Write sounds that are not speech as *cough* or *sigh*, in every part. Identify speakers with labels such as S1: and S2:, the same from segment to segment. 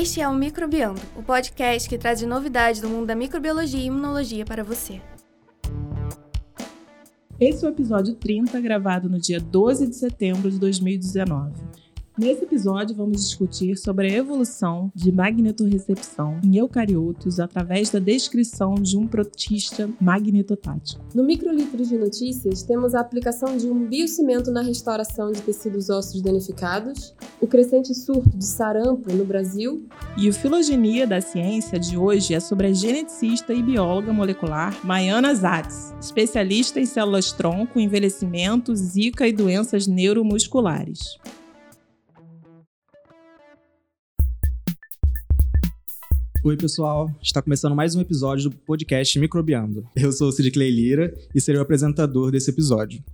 S1: Este é o Microbiando, o podcast que traz novidades do mundo da microbiologia e imunologia para você.
S2: Esse é o episódio 30, gravado no dia 12 de setembro de 2019. Nesse episódio, vamos discutir sobre a evolução de magnetorrecepção em eucariotos através da descrição de um protista magnetotático.
S3: No microlitro de notícias, temos a aplicação de um biocimento na restauração de tecidos ósseos danificados, o crescente surto de sarampo no Brasil.
S2: E o Filogenia da Ciência de hoje é sobre a geneticista e bióloga molecular Maiana Zatz, especialista em células-tronco, envelhecimento, zika e doenças neuromusculares.
S4: Oi, pessoal. Está começando mais um episódio do podcast Microbiando. Eu sou o Cid Clay Lira e serei o apresentador desse episódio.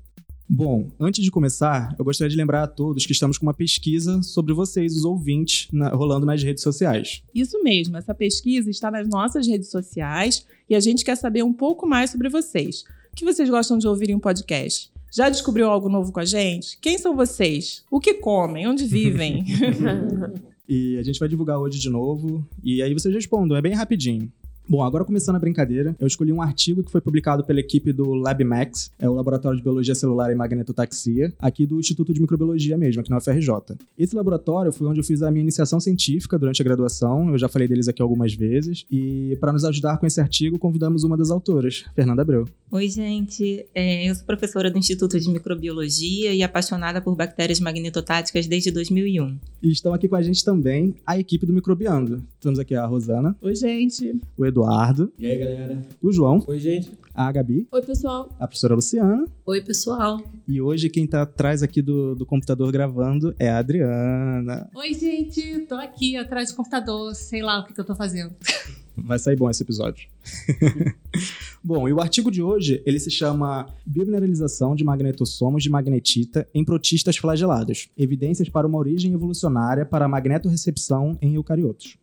S4: Bom, antes de começar, eu gostaria de lembrar a todos que estamos com uma pesquisa sobre vocês, os ouvintes, na, rolando nas redes sociais.
S2: Isso mesmo, essa pesquisa está nas nossas redes sociais e a gente quer saber um pouco mais sobre vocês. O que vocês gostam de ouvir em um podcast? Já descobriu algo novo com a gente? Quem são vocês? O que comem? Onde vivem? *laughs*
S4: E a gente vai divulgar hoje de novo. E aí vocês respondam, é bem rapidinho. Bom, agora começando a brincadeira, eu escolhi um artigo que foi publicado pela equipe do LabMax, é o Laboratório de Biologia Celular e Magnetotaxia, aqui do Instituto de Microbiologia mesmo, aqui na UFRJ. Esse laboratório foi onde eu fiz a minha iniciação científica durante a graduação, eu já falei deles aqui algumas vezes, e para nos ajudar com esse artigo, convidamos uma das autoras, Fernanda Abreu.
S5: Oi, gente. É, eu sou professora do Instituto de Microbiologia e apaixonada por bactérias magnetotáticas desde 2001.
S4: E estão aqui com a gente também a equipe do Microbiando. Temos aqui a Rosana.
S2: Oi, gente.
S4: O Eduardo.
S6: E aí, galera?
S4: O João.
S6: Oi, gente.
S4: A Gabi.
S3: Oi, pessoal.
S4: A professora Luciana.
S7: Oi, pessoal.
S4: E hoje quem tá atrás aqui do, do computador gravando é a Adriana.
S8: Oi, gente. Tô aqui atrás do computador, sei lá o que, que eu tô fazendo. *laughs*
S4: Vai sair bom esse episódio. *laughs* bom, e o artigo de hoje, ele se chama Biomineralização de magnetossomos de magnetita em protistas flagelados. Evidências para uma origem evolucionária para a magnetorrecepção em eucariotos.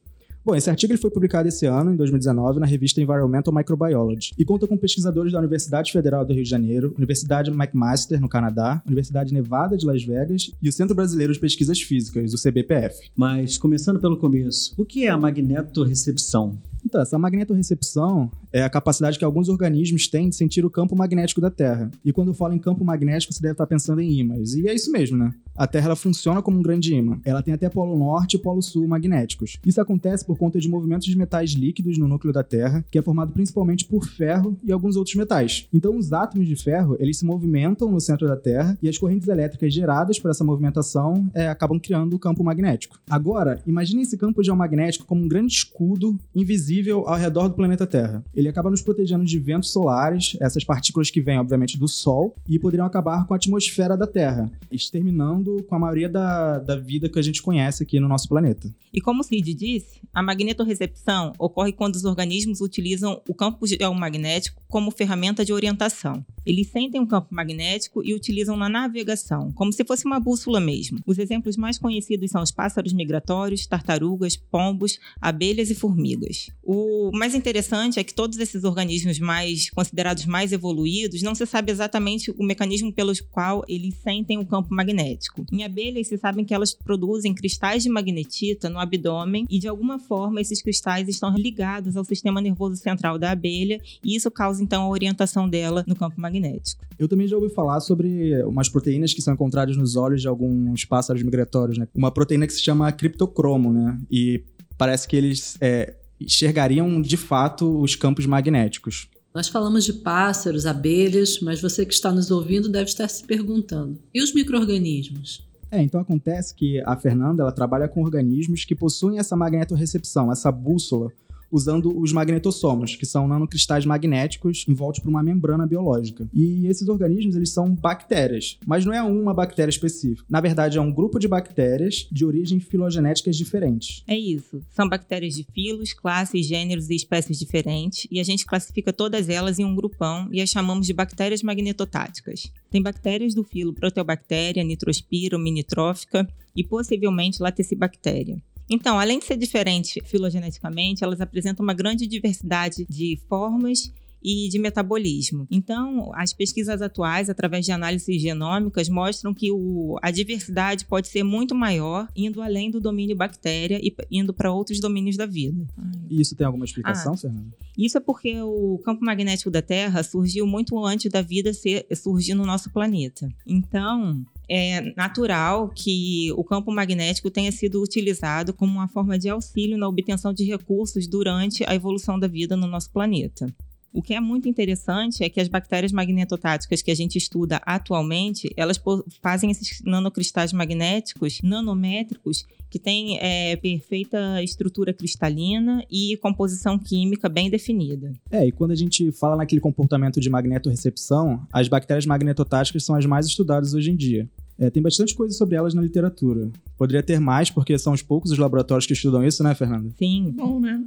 S4: Bom, esse artigo ele foi publicado esse ano, em 2019, na revista Environmental Microbiology, e conta com pesquisadores da Universidade Federal do Rio de Janeiro, Universidade McMaster, no Canadá, Universidade Nevada de Las Vegas e o Centro Brasileiro de Pesquisas Físicas, o CBPF.
S6: Mas, começando pelo começo, o que é a magnetorrecepção?
S4: Então, essa magnetorrecepção é a capacidade que alguns organismos têm de sentir o campo magnético da Terra. E quando eu falo em campo magnético, você deve estar pensando em ímãs. E é isso mesmo, né? A Terra ela funciona como um grande ímã. Ela tem até polo norte e polo sul magnéticos. Isso acontece por conta de movimentos de metais líquidos no núcleo da Terra, que é formado principalmente por ferro e alguns outros metais. Então, os átomos de ferro, eles se movimentam no centro da Terra e as correntes elétricas geradas por essa movimentação é, acabam criando o campo magnético. Agora, imagine esse campo geomagnético como um grande escudo invisível ao redor do planeta Terra. Ele acaba nos protegendo de ventos solares, essas partículas que vêm, obviamente, do Sol, e poderiam acabar com a atmosfera da Terra, exterminando com a maioria da, da vida que a gente conhece aqui no nosso planeta.
S5: E como o Cid disse, a magnetorrecepção ocorre quando os organismos utilizam o campo geomagnético como ferramenta de orientação. Eles sentem um campo magnético e utilizam na navegação, como se fosse uma bússola mesmo. Os exemplos mais conhecidos são os pássaros migratórios, tartarugas, pombos, abelhas e formigas. O mais interessante é que todos esses organismos mais considerados mais evoluídos, não se sabe exatamente o mecanismo pelo qual eles sentem o campo magnético. Em abelhas, se sabem que elas produzem cristais de magnetita no abdômen e de alguma forma esses cristais estão ligados ao sistema nervoso central da abelha e isso causa então a orientação dela no campo magnético.
S4: Eu também já ouvi falar sobre umas proteínas que são encontradas nos olhos de alguns pássaros migratórios, né? Uma proteína que se chama criptocromo, né? E parece que eles é, enxergariam de fato os campos magnéticos.
S7: Nós falamos de pássaros, abelhas, mas você que está nos ouvindo deve estar se perguntando: e os micro-organismos?
S4: É, então acontece que a Fernanda ela trabalha com organismos que possuem essa magnetorrecepção, essa bússola, usando os magnetossomos, que são nanocristais magnéticos envoltos por uma membrana biológica. E esses organismos, eles são bactérias, mas não é uma bactéria específica. Na verdade, é um grupo de bactérias de origem filogenéticas diferentes.
S5: É isso. São bactérias de filos, classes, gêneros e espécies diferentes, e a gente classifica todas elas em um grupão e as chamamos de bactérias magnetotáticas. Tem bactérias do filo Proteobactéria, Nitrospira, Minitrófica e possivelmente Lactobactéria. Então, além de ser diferente filogeneticamente, elas apresentam uma grande diversidade de formas e de metabolismo. Então, as pesquisas atuais, através de análises genômicas, mostram que o, a diversidade pode ser muito maior, indo além do domínio bactéria e indo para outros domínios da vida.
S4: E isso tem alguma explicação,
S5: Ah.
S4: Fernanda?
S5: Isso é porque o campo magnético da Terra surgiu muito antes da vida ser, surgir no nosso planeta. Então, é natural que o campo magnético tenha sido utilizado como uma forma de auxílio na obtenção de recursos durante a evolução da vida no nosso planeta. O que é muito interessante é que as bactérias magnetotáticas que a gente estuda atualmente, elas fazem esses nanocristais magnéticos nanométricos que têm é, perfeita estrutura cristalina e composição química bem definida.
S4: É, e quando a gente fala naquele comportamento de magnetorrecepção, as bactérias magnetotáticas são as mais estudadas hoje em dia. É, tem bastante coisa sobre elas na literatura. Poderia ter mais, porque são os poucos os laboratórios que estudam isso, né, Fernanda?
S5: Sim,
S2: Bom, né?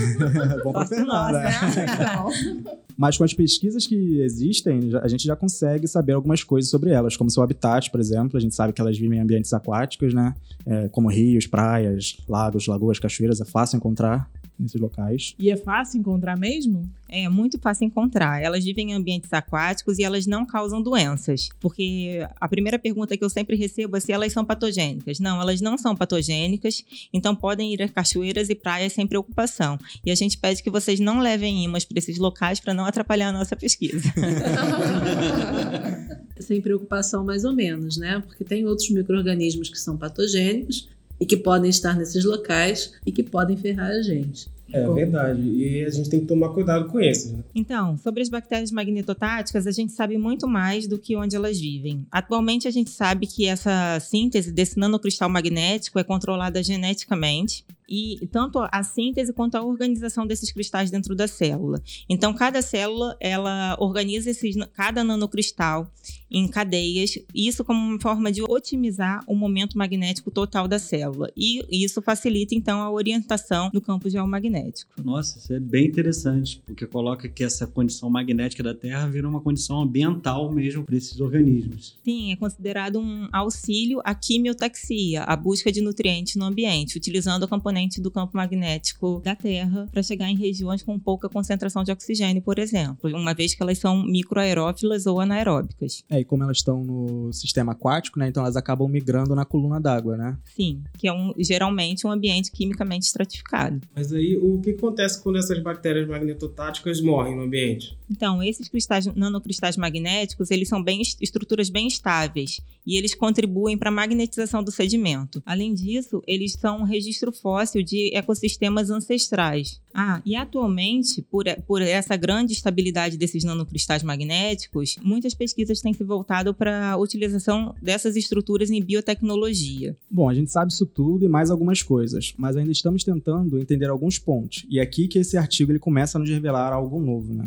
S2: *laughs*
S4: Bom pra
S5: Sorte
S4: Fernanda.
S5: nossa. *laughs*
S4: Mas com as pesquisas que existem, a gente já consegue saber algumas coisas sobre elas, como seu habitat, por exemplo. A gente sabe que elas vivem em ambientes aquáticos, né? É, como rios, praias, lagos, lagoas, cachoeiras. É fácil encontrar nesses locais.
S2: E é fácil encontrar mesmo?
S5: É muito fácil encontrar. Elas vivem em ambientes aquáticos e elas não causam doenças. Porque a primeira pergunta que eu sempre recebo é se elas são patogênicas. Não, elas não são patogênicas, então podem ir a cachoeiras e praias sem preocupação. E a gente pede que vocês não levem imãs para esses locais para não atrapalhar a nossa pesquisa. *laughs*
S7: Sem preocupação, mais ou menos, né? Porque tem outros micro-organismos que são patogênicos e que podem estar nesses locais e que podem ferrar a gente.
S9: É verdade. E a gente tem que tomar cuidado com esses. Né?
S5: Então, sobre as bactérias magnetotáticas, a gente sabe muito mais do que onde elas vivem. Atualmente, a gente sabe que essa síntese desse nanocristal magnético é controlada geneticamente. E tanto a síntese quanto a organização desses cristais dentro da célula. Então, cada célula, ela organiza esses, cada nanocristal em cadeias, isso como uma forma de otimizar o momento magnético total da célula. E isso facilita, então, a orientação do campo geomagnético.
S6: Nossa, isso é bem interessante, porque coloca que essa condição magnética da Terra vira uma condição ambiental mesmo para esses organismos.
S5: Sim, é considerado um auxílio à quimiotaxia, a busca de nutrientes no ambiente, utilizando o componente do campo magnético da Terra para chegar em regiões com pouca concentração de oxigênio, por exemplo, uma vez que elas são microaerófilas ou anaeróbicas.
S4: É, e como elas estão no sistema aquático, né? Então elas acabam migrando na coluna d'água, né?
S5: Sim, que é um, geralmente um ambiente quimicamente estratificado.
S9: Mas aí, o que acontece quando essas bactérias magnetotáticas morrem no ambiente?
S5: Então, esses cristais, nanocristais magnéticos, eles são bem, estruturas bem estáveis e eles contribuem para a magnetização do sedimento. Além disso, eles são um registro fóssil de ecossistemas ancestrais. Ah, e atualmente, por, por essa grande estabilidade desses nanocristais magnéticos, muitas pesquisas têm se voltado para a utilização dessas estruturas em biotecnologia.
S4: Bom, a gente sabe isso tudo e mais algumas coisas, mas ainda estamos tentando entender alguns pontos. E é aqui que esse artigo ele começa a nos revelar algo novo, né?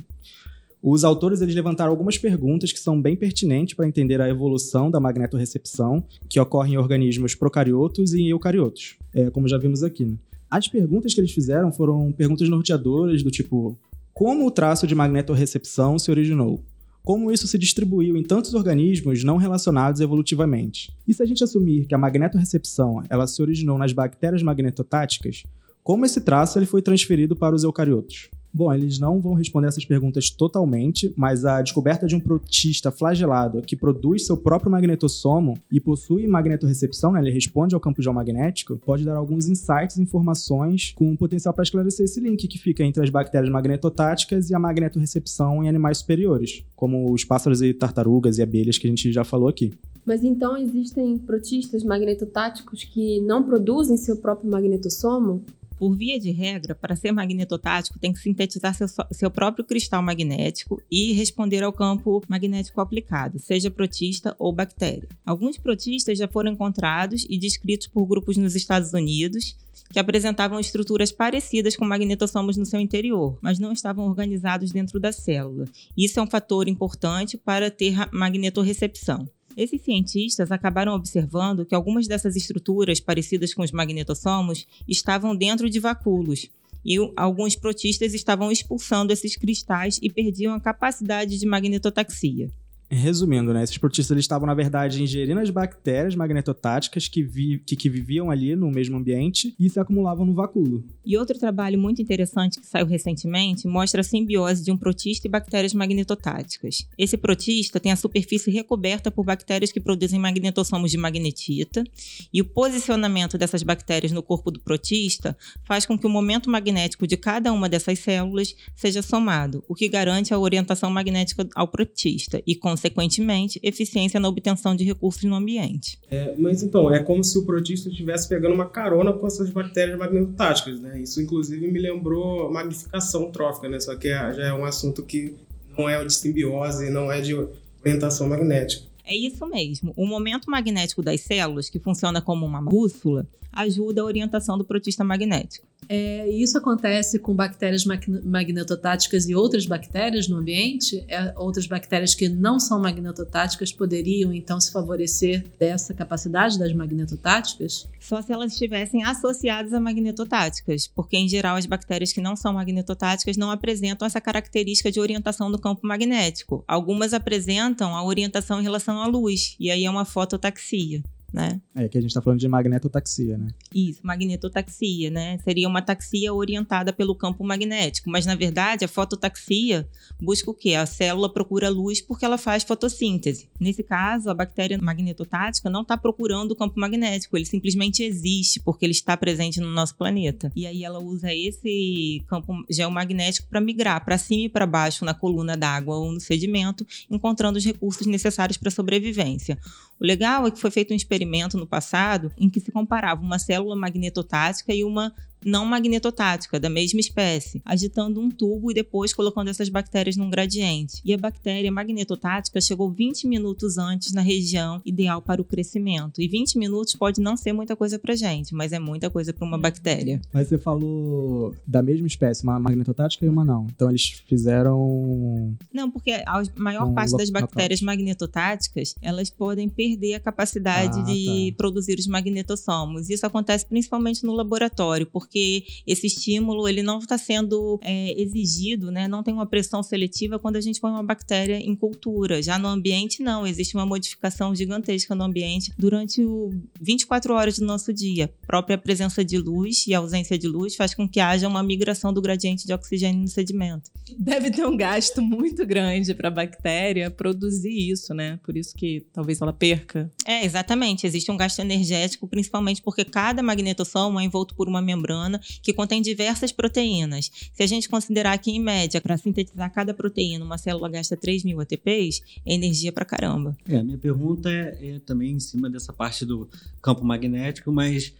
S4: Os autores eles levantaram algumas perguntas que são bem pertinentes para entender a evolução da magnetorrecepção que ocorre em organismos procariotos e eucariotos, é, como já vimos aqui. Né? As perguntas que eles fizeram foram perguntas norteadoras do tipo: como o traço de magnetorrecepção se originou? Como isso se distribuiu em tantos organismos não relacionados evolutivamente? E se a gente assumir que a magnetorrecepção ela se originou nas bactérias magnetotáticas, como esse traço ele foi transferido para os eucariotos? Bom, eles não vão responder essas perguntas totalmente, mas a descoberta de um protista flagelado que produz seu próprio magnetossomo e possui magnetorrecepção, né, ele responde ao campo geomagnético, pode dar alguns insights e informações com potencial para esclarecer esse link que fica entre as bactérias magnetotáticas e a magnetorrecepção em animais superiores, como os pássaros e tartarugas e abelhas que a gente já falou aqui.
S3: Mas então existem protistas magnetotáticos que não produzem seu próprio magnetossomo?
S5: Por via de regra, para ser magnetotático, tem que sintetizar seu, seu, próprio cristal magnético e responder ao campo magnético aplicado, seja protista ou bactéria. Alguns protistas já foram encontrados e descritos por grupos nos Estados Unidos que apresentavam estruturas parecidas com magnetossomos no seu interior, mas não estavam organizados dentro da célula. Isso é um fator importante para ter magnetorrecepção. Esses cientistas acabaram observando que algumas dessas estruturas parecidas com os magnetossomos estavam dentro de vacúolos, e alguns protistas estavam expulsando esses cristais e perdiam a capacidade de magnetotaxia.
S4: Resumindo, né? Esses protistas estavam, na verdade, ingerindo as bactérias magnetotáticas que, vi, que, que viviam ali no mesmo ambiente e se acumulavam no vacúolo.
S5: E outro trabalho muito interessante que saiu recentemente mostra a simbiose de um protista e bactérias magnetotáticas. Esse protista tem a superfície recoberta por bactérias que produzem magnetossomos de magnetita, e o posicionamento dessas bactérias no corpo do protista faz com que o momento magnético de cada uma dessas células seja somado, o que garante a orientação magnética ao protista e, consequentemente, eficiência na obtenção de recursos no ambiente.
S9: É, mas então, é como se o protista estivesse pegando uma carona com essas bactérias magnetotáticas, né? Isso, inclusive, me lembrou magnificação trófica, né? Só que é, já é um assunto que não é de simbiose, não é de orientação magnética.
S5: É isso mesmo. O momento magnético das células, que funciona como uma bússola, ajuda a orientação do protista magnético.
S7: É, isso acontece com bactérias magnetotáticas e outras bactérias no ambiente? É, outras bactérias que não são magnetotáticas poderiam, então, se favorecer dessa capacidade das magnetotáticas?
S5: Só se elas estivessem associadas a magnetotáticas, porque, em geral, as bactérias que não são magnetotáticas não apresentam essa característica de orientação do campo magnético. Algumas apresentam a orientação em relação à luz, e aí é uma fototaxia né?
S4: É que a gente está falando de magnetotaxia, né?
S5: Isso, magnetotaxia, né? Seria uma taxia orientada pelo campo magnético, mas na verdade a fototaxia busca o quê? A célula procura luz porque ela faz fotossíntese. Nesse caso, a bactéria magnetotática não está procurando o campo magnético, ele simplesmente existe porque ele está presente no nosso planeta. E aí ela usa esse campo geomagnético para migrar para cima e para baixo na coluna d'água ou no sedimento, encontrando os recursos necessários para a sobrevivência. O legal é que foi feito um experimento no passado em que se comparava uma célula magnetotática e uma não magnetotática, da mesma espécie, agitando um tubo e depois colocando essas bactérias num gradiente. E a bactéria magnetotática chegou 20 minutos antes na região ideal para o crescimento. E 20 minutos pode não ser muita coisa para gente, mas é muita coisa para uma bactéria.
S4: Mas você falou da mesma espécie, uma magnetotática e uma não. Então eles fizeram.
S5: Não, porque a maior um parte das bactérias magnetotáticas elas podem perder a capacidade ah, de tá. produzir os magnetossomos. Isso acontece principalmente no laboratório, porque porque esse estímulo ele não está sendo é, exigido, né? não tem uma pressão seletiva quando a gente põe uma bactéria em cultura. Já no ambiente, não, existe uma modificação gigantesca no ambiente durante o 24 horas do nosso dia. A própria presença de luz e ausência de luz faz com que haja uma migração do gradiente de oxigênio no sedimento.
S2: Deve ter um gasto muito grande para a bactéria produzir isso, né? Por isso que talvez ela perca.
S5: É, exatamente. Existe um gasto energético, principalmente porque cada magnetossomo é envolto por uma membrana humana que contém diversas proteínas. Se a gente considerar que, em média, para sintetizar cada proteína, uma célula gasta 3 mil ATPs, é energia para caramba.
S6: É, a minha pergunta é, é também em cima dessa parte do campo magnético, mas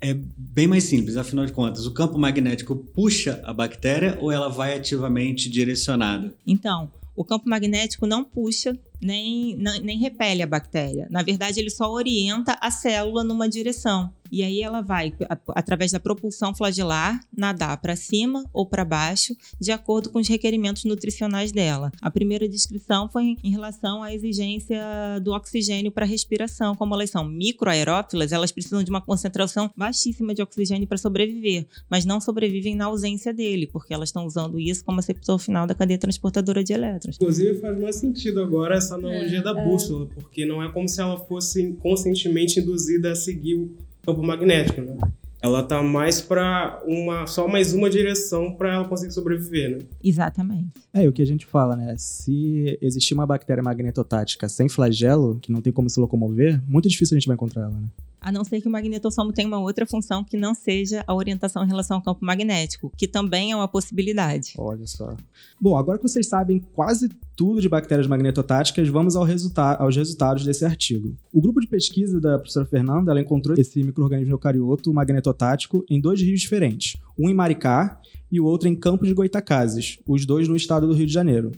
S6: é bem mais simples, afinal de contas, o campo magnético puxa a bactéria ou ela vai ativamente direcionada?
S5: Então, o campo magnético não puxa nem, nem repele a bactéria. Na verdade, ele só orienta a célula numa direção. E aí ela vai, através da propulsão flagelar, nadar para cima ou para baixo, de acordo com os requerimentos nutricionais dela. A primeira descrição foi em relação à exigência do oxigênio para respiração. Como elas são microaerófilas, elas precisam de uma concentração baixíssima de oxigênio para sobreviver, mas não sobrevivem na ausência dele, porque elas estão usando isso como receptor final da cadeia transportadora de elétrons.
S9: Inclusive, faz mais sentido agora essa analogia é, da é. bússola, porque não é como se ela fosse conscientemente induzida a seguir o campo magnético, né? Ela tá mais para uma só mais uma direção para ela conseguir sobreviver, né?
S5: Exatamente.
S4: É, o que a gente fala, né? Se existir uma bactéria magnetotática sem flagelo, que não tem como se locomover, muito difícil a gente vai encontrar ela, né?
S5: A não ser que o magnetossomo tenha uma outra função que não seja a orientação em relação ao campo magnético, que também é uma possibilidade.
S4: Olha só. Bom, agora que vocês sabem quase tudo de bactérias magnetotáticas, vamos ao resulta aos resultados desse artigo. O grupo de pesquisa da professora Fernanda ela encontrou esse microorganismo eucarioto magnetotático em dois rios diferentes, um em Maricá e o outro em Campos de Goitacazes, os dois no estado do Rio de Janeiro.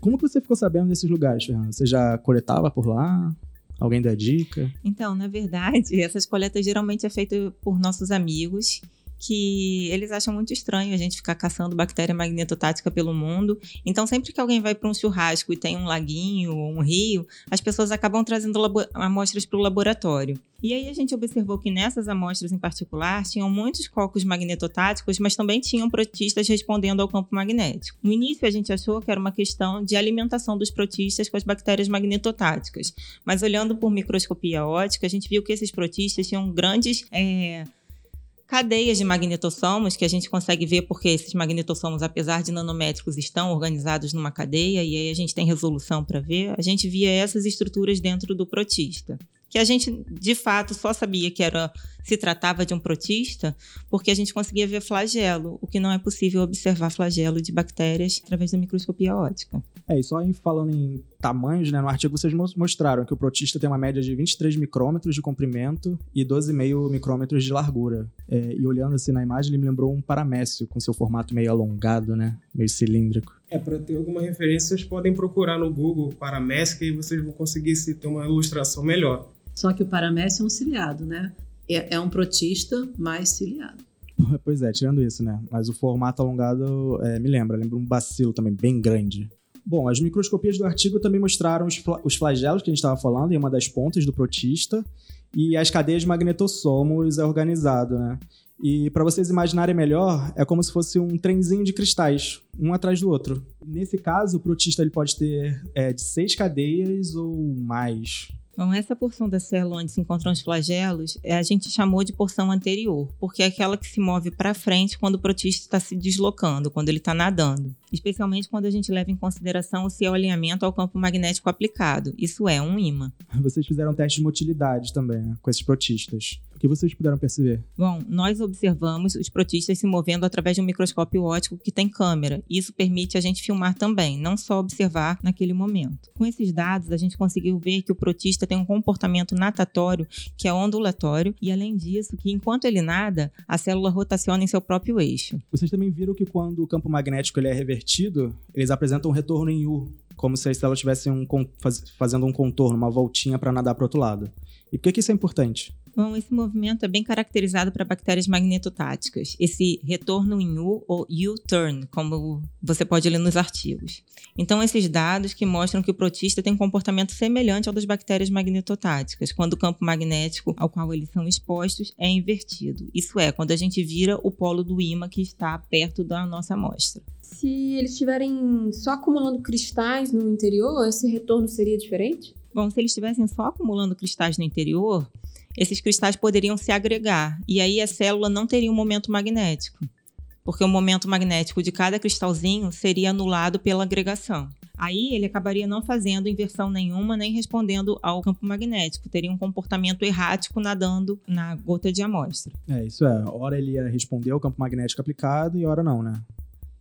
S4: Como que você ficou sabendo desses lugares, Fernanda? Você já coletava por lá? Alguém dá dica?
S5: Então, na verdade, *laughs* essas coletas geralmente é feita por nossos amigos que eles acham muito estranho a gente ficar caçando bactéria magnetotática pelo mundo. Então, sempre que alguém vai para um churrasco e tem um laguinho ou um rio, as pessoas acabam trazendo amostras para o laboratório. E aí a gente observou que nessas amostras em particular tinham muitos cocos magnetotáticos, mas também tinham protistas respondendo ao campo magnético. No início a gente achou que era uma questão de alimentação dos protistas com as bactérias magnetotáticas, mas olhando por microscopia ótica, a gente viu que esses protistas tinham grandes é, cadeias de magnetossomos que a gente consegue ver porque esses magnetossomos, apesar de nanométricos, estão organizados numa cadeia e aí a gente tem resolução para ver. A gente via essas estruturas dentro do protista que a gente de fato só sabia que era se tratava de um protista porque a gente conseguia ver flagelo, o que não é possível observar flagelo de bactérias através da microscopia óptica.
S4: É, e só em, falando em tamanhos, né, no artigo vocês mostraram que o protista tem uma média de 23 micrômetros de comprimento e 12,5 micrômetros de largura. É, e olhando assim na imagem, ele me lembrou um paramécio com seu formato meio alongado, né, meio cilíndrico.
S9: É, para ter alguma referência, vocês podem procurar no Google paramécio que aí vocês vão conseguir ter uma ilustração melhor.
S7: Só que o paramécio é um ciliado, né? É, é um protista mais ciliado. *laughs*
S4: Pois é, tirando isso, né? Mas o formato alongado é, me lembra, lembra um bacilo também, bem grande. Bom, as microscopias do artigo também mostraram os, fla os flagelos que a gente estava falando em uma das pontas do protista e as cadeias de magnetossomos é organizado, né? E para vocês imaginarem melhor, é como se fosse um trenzinho de cristais, um atrás do outro. Nesse caso, o protista ele pode ter é, de seis cadeias ou mais.
S5: Bom, essa porção da célula onde se encontram os flagelos, é, a gente chamou de porção anterior, porque é aquela que se move para frente quando o protista está se deslocando, quando ele está nadando. Especialmente quando a gente leva em consideração o seu alinhamento ao campo magnético aplicado, isso é, um ímã.
S4: Vocês fizeram testes de motilidade também, né, com esses protistas que vocês puderam perceber?
S5: Bom, nós observamos os protistas se movendo através de um microscópio óptico que tem câmera. Isso permite a gente filmar também, não só observar naquele momento. Com esses dados, a gente conseguiu ver que o protista tem um comportamento natatório que é ondulatório e, além disso, que enquanto ele nada, a célula rotaciona em seu próprio eixo.
S4: Vocês também viram que quando o campo magnético ele é revertido, eles apresentam um retorno em U, como se as células estivessem um, fazendo um contorno, uma voltinha para nadar para o outro lado. E por que, que isso é importante?
S5: Bom, esse movimento é bem caracterizado para bactérias magnetotáticas. Esse retorno em U ou U-turn, como você pode ler nos artigos. Então, esses dados que mostram que o protista tem um comportamento semelhante ao das bactérias magnetotáticas, quando o campo magnético ao qual eles são expostos é invertido. Isso é, quando a gente vira o polo do ímã que está perto da nossa amostra.
S3: Se eles estiverem só acumulando cristais no interior, esse retorno seria diferente?
S5: Bom, se eles estivessem só acumulando cristais no interior, esses cristais poderiam se agregar e aí a célula não teria um momento magnético, porque o momento magnético de cada cristalzinho seria anulado pela agregação. Aí ele acabaria não fazendo inversão nenhuma nem respondendo ao campo magnético, teria um comportamento errático nadando na gota de amostra.
S4: É, isso é. Ora ele ia responder ao campo magnético aplicado e ora não, né?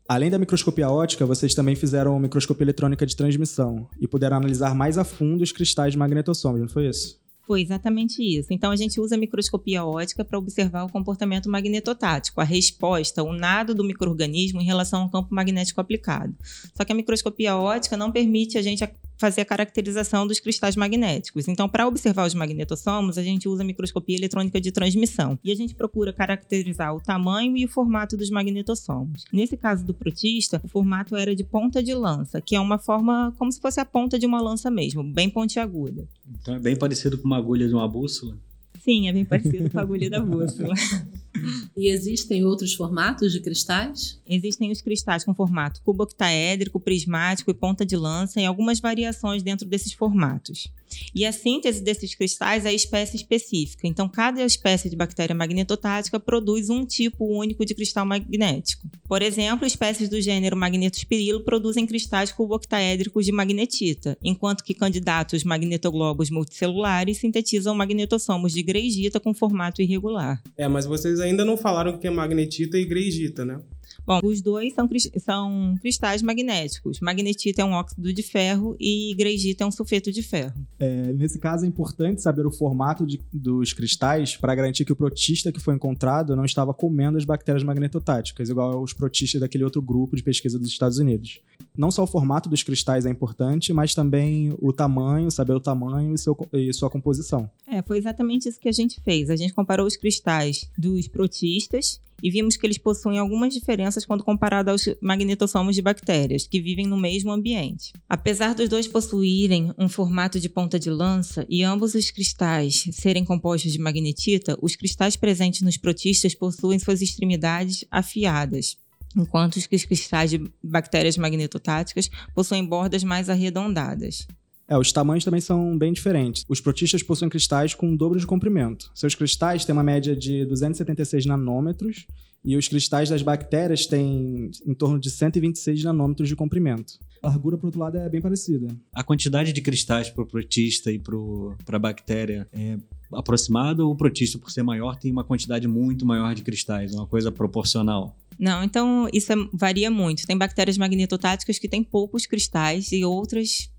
S4: Além da microscopia ótica, vocês também fizeram microscopia eletrônica de transmissão e puderam analisar mais a fundo os cristais de magnetossomos, não foi isso?
S5: Foi exatamente isso. Então a gente usa a microscopia ótica para observar o comportamento magnetotático, a resposta, o nado do microorganismo em relação ao campo magnético aplicado. Só que a microscopia ótica não permite a gente fazer a caracterização dos cristais magnéticos. Então, para observar os magnetossomos, a gente usa microscopia eletrônica de transmissão e a gente procura caracterizar o tamanho e o formato dos magnetossomos. Nesse caso do protista, o formato era de ponta de lança, que é uma forma como se fosse a ponta de uma lança mesmo, bem pontiaguda.
S6: Então é bem parecido com uma agulha de uma bússola?
S5: Sim, é bem parecido com a agulha da bússola. *laughs*
S7: E existem outros formatos de cristais?
S5: Existem os cristais com formato cuboctaédrico, prismático e ponta de lança e algumas variações dentro desses formatos. E a síntese desses cristais é espécie específica. Então, cada espécie de bactéria magnetotática produz um tipo único de cristal magnético. Por exemplo, espécies do gênero Magnetospirilo produzem cristais cuboctaédricos de magnetita, enquanto que candidatos magnetoglobos multicelulares sintetizam magnetossomos de greigita com formato irregular.
S9: É, mas vocês ainda não falaram o que é magnetita e greigita, né?
S5: Bom, os dois são, são cristais magnéticos. Magnetita é um óxido de ferro e greigita é um sulfeto de ferro.
S4: É, nesse caso, é importante saber o formato de, dos cristais para garantir que o protista que foi encontrado não estava comendo as bactérias magnetotáticas, igual aos protistas daquele outro grupo de pesquisa dos Estados Unidos. Não só o formato dos cristais é importante, mas também o tamanho, saber o tamanho e, seu, e sua composição.
S5: É, foi exatamente isso que a gente fez. A gente comparou os cristais dos protistas e vimos que eles possuem algumas diferenças quando comparado aos magnetossomos de bactérias, que vivem no mesmo ambiente. Apesar dos dois possuírem um formato de ponta de lança e ambos os cristais serem compostos de magnetita, os cristais presentes nos protistas possuem suas extremidades afiadas. Enquanto os cristais de bactérias magnetotáticas possuem bordas mais arredondadas.
S4: É, os tamanhos também são bem diferentes. Os protistas possuem cristais com o dobro de comprimento. Seus cristais têm uma média de 276 nanômetros e os cristais das bactérias têm em torno de 126 nanômetros de comprimento. A largura, por outro lado, é bem parecida.
S6: A quantidade de cristais para o protista e para a bactéria é aproximada ou o protista, por ser maior, tem uma quantidade muito maior de cristais, uma coisa proporcional?
S5: Não, então isso é, varia muito. Tem bactérias magnetotáticas que têm poucos cristais e outras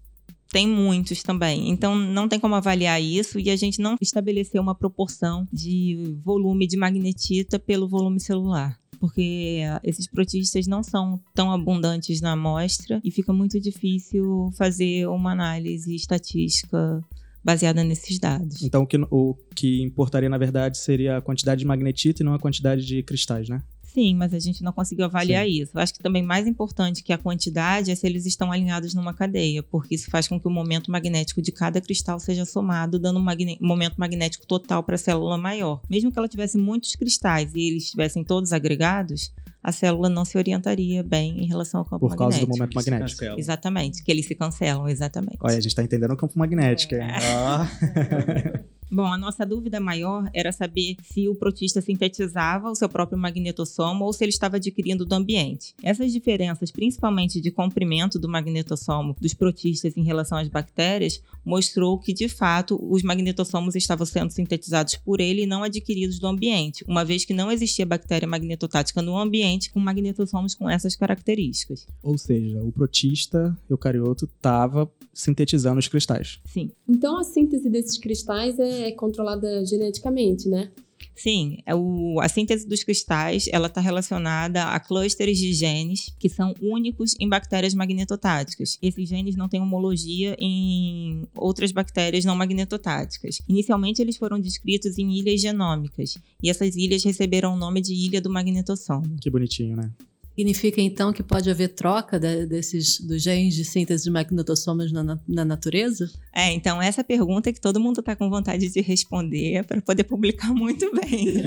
S5: tem muitos também. Então não tem como avaliar isso e a gente não estabeleceu uma proporção de volume de magnetita pelo volume celular. Porque esses protistas não são tão abundantes na amostra e fica muito difícil fazer uma análise estatística baseada nesses dados.
S4: Então o que, o que importaria, na verdade, seria a quantidade de magnetita e não a quantidade de cristais, né?
S5: Sim, mas a gente não conseguiu avaliar Sim. isso. Eu acho que também mais importante que a quantidade é se eles estão alinhados numa cadeia, porque isso faz com que o momento magnético de cada cristal seja somado, dando um magne momento magnético total para a célula maior. Mesmo que ela tivesse muitos cristais e eles estivessem todos agregados, a célula não se orientaria bem em relação ao campo
S4: magnético. Por causa do momento magnético.
S5: Exatamente, que eles se cancelam, exatamente.
S4: Olha, a gente está entendendo o campo magnético. É. Ah. *laughs*
S5: Bom, a nossa dúvida maior era saber se o protista sintetizava o seu próprio magnetossomo ou se ele estava adquirindo do ambiente. Essas diferenças, principalmente de comprimento do magnetossomo dos protistas em relação às bactérias, mostrou que, de fato, os magnetossomos estavam sendo sintetizados por ele e não adquiridos do ambiente, uma vez que não existia bactéria magnetotática no ambiente com magnetossomos com essas características.
S4: Ou seja, o protista eucarioto estava sintetizando os cristais.
S5: Sim.
S3: Então a síntese desses cristais é controlada geneticamente, né?
S5: Sim, é o, a síntese dos cristais ela está relacionada a clusters de genes que são únicos em bactérias magnetotáticas. Esses genes não têm homologia em outras bactérias não magnetotáticas. Inicialmente eles foram descritos em ilhas genômicas e essas ilhas receberam o nome de ilha do magnetossomo.
S4: Que bonitinho, né?
S7: Significa então que pode haver troca de, desses dos genes de síntese de magnetossomos na, na natureza?
S5: É, então essa pergunta é que todo mundo está com vontade de responder para poder publicar *laughs* muito bem. *laughs*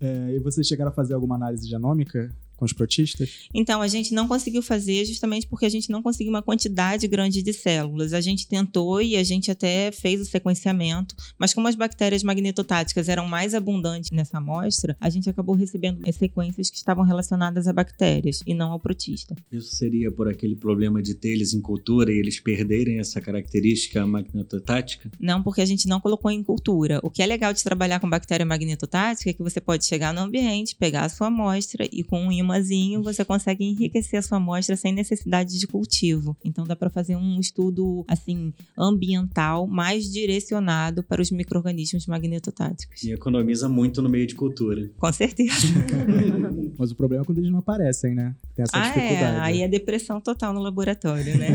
S4: é, e vocês chegaram a fazer alguma análise genômica com os protistas?
S5: Então, a gente não conseguiu fazer justamente porque a gente não conseguiu uma quantidade grande de células. A gente tentou e a gente até fez o sequenciamento, mas como as bactérias magnetotáticas eram mais abundantes nessa amostra, a gente acabou recebendo sequências que estavam relacionadas a bactérias e não ao protista.
S6: Isso seria por aquele problema de ter eles em cultura e eles perderem essa característica magnetotática?
S5: Não, porque a gente não colocou em cultura. O que é legal de trabalhar com bactéria magnetotática é que você pode chegar no ambiente, pegar a sua amostra e com um climazinho, você consegue enriquecer a sua amostra sem necessidade de cultivo. Então dá para fazer um estudo assim ambiental mais direcionado para os microrganismos magnetotáticos.
S6: E economiza muito no meio de cultura.
S5: Com certeza. *laughs*
S4: Mas o problema é quando eles não aparecem, né? Tem essa
S5: ah,
S4: dificuldade.
S5: É. Aí é depressão total no laboratório, né?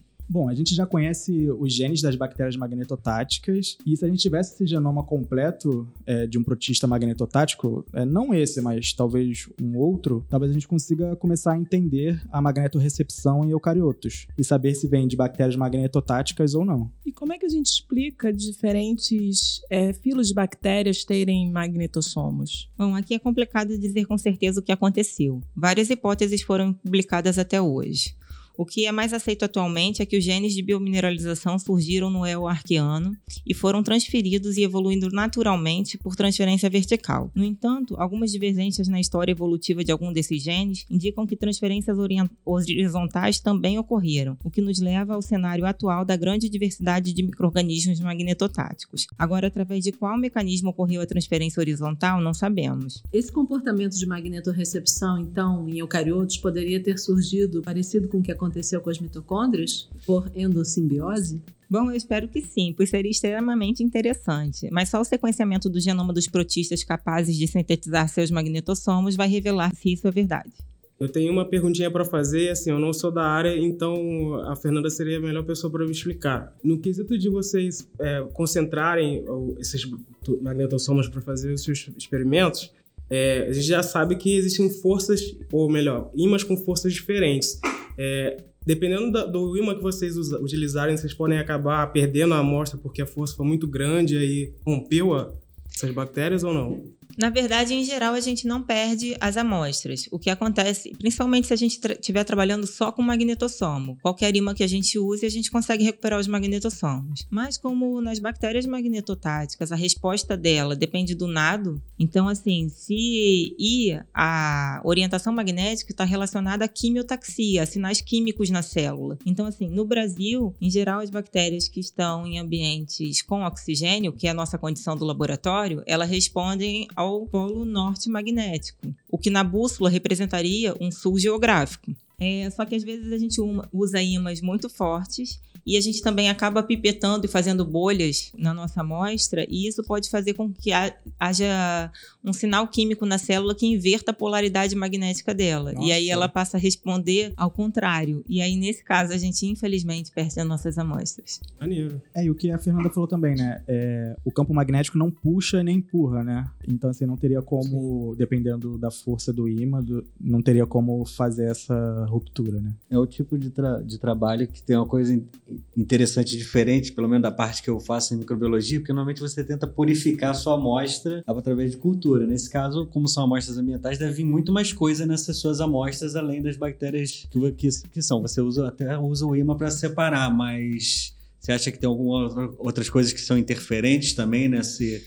S5: *laughs*
S4: Bom, a gente já conhece os genes das bactérias magnetotáticas, e se a gente tivesse esse genoma completo é, de um protista magnetotático, é, não esse, mas talvez um outro, talvez a gente consiga começar a entender a magnetorrecepção em eucariotos e saber se vem de bactérias magnetotáticas ou não.
S2: E como é que a gente explica diferentes é, filos de bactérias terem magnetossomos?
S5: Bom, aqui é complicado dizer com certeza o que aconteceu. Várias hipóteses foram publicadas até hoje. O que é mais aceito atualmente é que os genes de biomineralização surgiram no El arqueano e foram transferidos e evoluindo naturalmente por transferência vertical. No entanto, algumas divergências na história evolutiva de algum desses genes indicam que transferências horizontais também ocorreram, o que nos leva ao cenário atual da grande diversidade de microrganismos magnetotáticos. Agora, através de qual mecanismo ocorreu a transferência horizontal, não sabemos.
S7: Esse comportamento de magnetorrecepção, então, em eucariotos, poderia ter surgido parecido com o que aconteceu aconteceu com as mitocôndrias por endossimbiose?
S5: Bom, eu espero que sim, pois seria extremamente interessante. Mas só o sequenciamento do genoma dos protistas capazes de sintetizar seus magnetossomos vai revelar se isso é verdade.
S9: Eu tenho uma perguntinha para fazer, assim, eu não sou da área, então a Fernanda seria a melhor pessoa para me explicar. No quesito de vocês é, concentrarem esses magnetossomos para fazer os seus experimentos, é, a gente já sabe que existem forças, ou melhor, ímãs com forças diferentes. É, dependendo do, do ímã que vocês usa, utilizarem, vocês podem acabar perdendo a amostra porque a força foi muito grande e aí rompeu a, essas bactérias ou não?
S5: Na verdade, em geral, a gente não perde as amostras. O que acontece, principalmente se a gente estiver tra trabalhando só com magnetossomo. Qualquer imã que a gente use, a gente consegue recuperar os magnetossomos. Mas como nas bactérias magnetotáticas, a resposta dela depende do nado, então, assim, se e a orientação magnética está relacionada à quimiotaxia, a sinais químicos na célula. Então, assim, no Brasil, em geral, as bactérias que estão em ambientes com oxigênio, que é a nossa condição do laboratório, elas respondem ao polo norte magnético, o que na bússola representaria um sul geográfico. É, só que às vezes a gente usa ímãs muito fortes e a gente também acaba pipetando e fazendo bolhas na nossa amostra, e isso pode fazer com que haja um sinal químico na célula que inverta a polaridade magnética dela. Nossa. E aí ela passa a responder ao contrário. E aí, nesse caso, a gente, infelizmente, perde as nossas amostras.
S4: Maneiro. É, e o que a Fernanda falou também, né? É, o campo magnético não puxa nem empurra, né? Então, assim, não teria como, Sim. dependendo da força do ímã, do, não teria como fazer essa ruptura, né?
S6: É o tipo de, tra de trabalho que tem uma coisa interessante, diferente, pelo menos da parte que eu faço em microbiologia, porque normalmente você tenta purificar a sua amostra através de cultura. Nesse caso, como são amostras ambientais, deve vir muito mais coisa nessas suas amostras, além das bactérias que, que, que são. Você usa até usa o imã para separar, mas você acha que tem algumas outras coisas que são interferentes também nesse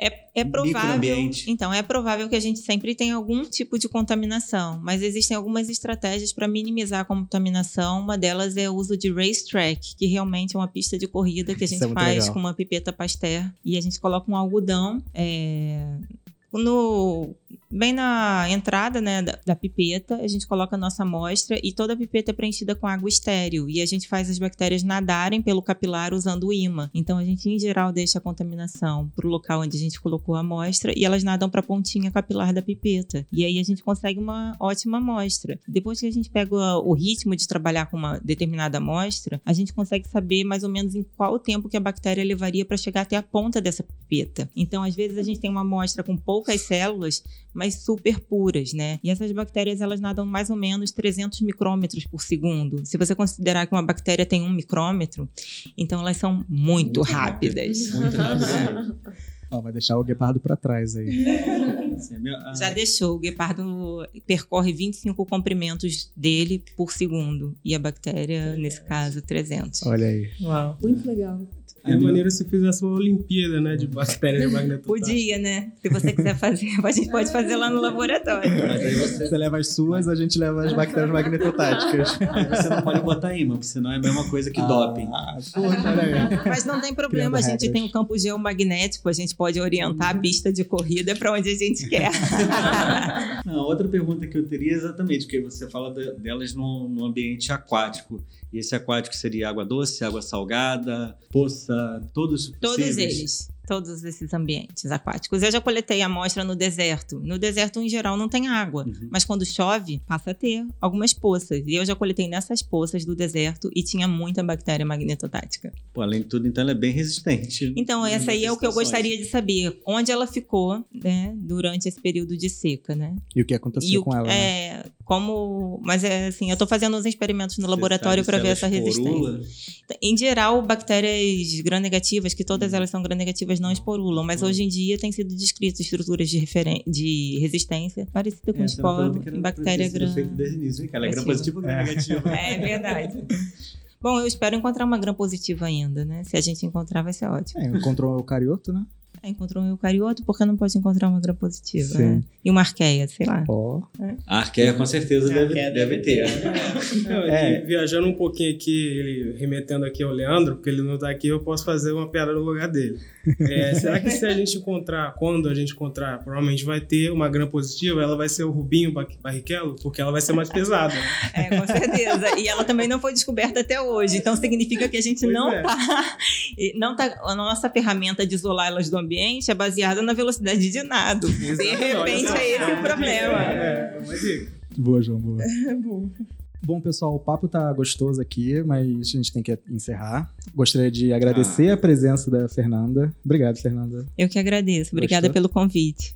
S5: é, é provável. Então, é provável que a gente sempre tenha algum tipo de contaminação, mas existem algumas estratégias para minimizar a contaminação. Uma delas é o uso de racetrack, que realmente é uma pista de corrida que a gente é faz legal. com uma pipeta Pasteur e a gente coloca um algodão é, no bem na entrada né, da, da, pipeta, a gente coloca a nossa amostra e toda a pipeta é preenchida com água estéreo. E a gente faz as bactérias nadarem pelo capilar usando o imã. Então a gente, em geral, deixa a contaminação para o local onde a gente colocou a amostra e elas nadam para a pontinha capilar da pipeta. E aí a gente consegue uma ótima amostra. Depois que a gente pega o ritmo de trabalhar com uma determinada amostra, a gente consegue saber mais ou menos em qual tempo que a bactéria levaria para chegar até a ponta dessa pipeta. Então, às vezes, a gente tem uma amostra com poucas células, mas super puras, né? E essas bactérias, elas nadam mais ou menos 300 micrômetros por segundo. Se você considerar que uma bactéria tem um micrômetro, então elas são muito, muito rápidas. Muito rápidas.
S4: Oh, vai deixar o guepardo para trás aí.
S5: Ah. Já deixou. O guepardo percorre 25 comprimentos dele por segundo. E a bactéria, nesse caso, 300.
S4: Olha aí.
S3: Uau. Muito legal.
S9: É maneiro se fizesse uma Olimpíada, né? De *laughs* bactérias magnetotáticas.
S5: Podia, né? Se você quiser fazer, *laughs* a gente pode fazer lá no laboratório.
S4: Mas aí você, você leva as suas, a gente leva as bactérias magnetotáticas.
S6: você não pode botar imã, porque senão é a mesma coisa que ah, doping.
S5: Poxa, olha Mas não tem problema, a gente tem um campo geomagnético, a gente pode orientar a pista de corrida para onde a gente quer. *laughs*
S6: não, outra pergunta que eu teria é exatamente, porque você fala delas no, no ambiente aquático. E esse aquático seria água doce, água salgada, poça, todos
S5: Todos possíveis. eles todos esses ambientes aquáticos. Eu já coletei amostra no deserto. No deserto, em geral, não tem água, uhum. mas quando chove, passa a ter algumas poças. E eu já coletei nessas poças do deserto e tinha muita bactéria magnetotática.
S6: Pô, além de tudo, então ela é bem resistente.
S5: Então, essa aí é o que eu gostaria de saber. Onde ela ficou, né, durante esse período de seca, né?
S4: E o que aconteceu com ela, né?
S5: é, né? Como... Mas é assim, eu estou fazendo os experimentos no laboratório para ver essa resistência. Em geral, bactérias gram-negativas, que todas elas são gram-negativas não esporulam, mas hoje em dia tem sido descrito estruturas de, de resistência parecida com é, esporo em bactéria gram.
S6: Desde o início, ela é gram positivo ou gram negativo? *laughs*
S5: É verdade. Bom, eu espero encontrar uma gram positiva ainda, né? Se a gente encontrar, vai ser ótimo.
S4: É, encontrou o carioto, né?
S5: É, encontrou um eucarioto, porque não pode encontrar uma gram positiva? Né? E uma arqueia, sei lá.
S6: Oh. É. A arqueia com certeza deve, deve, deve ter.
S9: É. Viajando um pouquinho aqui, ele remetendo aqui ao Leandro, porque ele não está aqui, eu posso fazer uma piada no lugar dele. É, será que se a gente encontrar, quando a gente encontrar, provavelmente vai ter uma gram positiva, ela vai ser o Rubinho Barrichello, porque ela vai ser mais pesada.
S5: É, com certeza. E ela também não foi descoberta até hoje, então significa que a gente pois não está. É. Não tá, a nossa ferramenta de isolar elas do ambiente é baseada na velocidade de nado. De repente é esse o problema. É, é uma dica.
S4: Boa, João, boa. *laughs*
S2: Bom.
S4: Bom, pessoal, o papo tá gostoso aqui, mas a gente tem que encerrar. Gostaria de agradecer a presença da Fernanda. Obrigado, Fernanda.
S5: Eu que agradeço. Obrigada
S4: Gostou?
S5: pelo convite.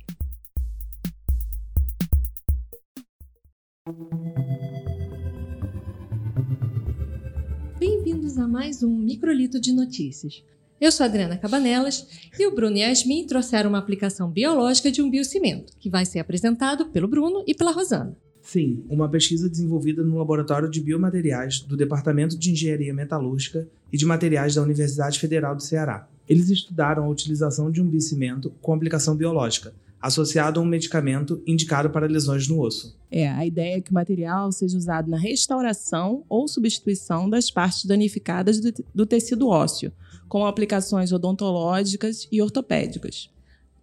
S10: Bem-vindos a mais um Microlito de Notícias. Eu sou a Adriana Cabanelas e o Bruno e a Yasmin trouxeram uma aplicação biológica de um biocimento, que vai ser apresentado pelo Bruno e pela Rosana.
S2: Sim, uma pesquisa desenvolvida no Laboratório de Biomateriais do Departamento de Engenharia Metalúrgica e de Materiais da Universidade Federal do Ceará. Eles estudaram a utilização de um bicimento com aplicação biológica, associado a um medicamento indicado para lesões no osso.
S11: É, a ideia é que o material seja usado na restauração ou substituição das partes danificadas do, do tecido ósseo, com aplicações odontológicas e ortopédicas.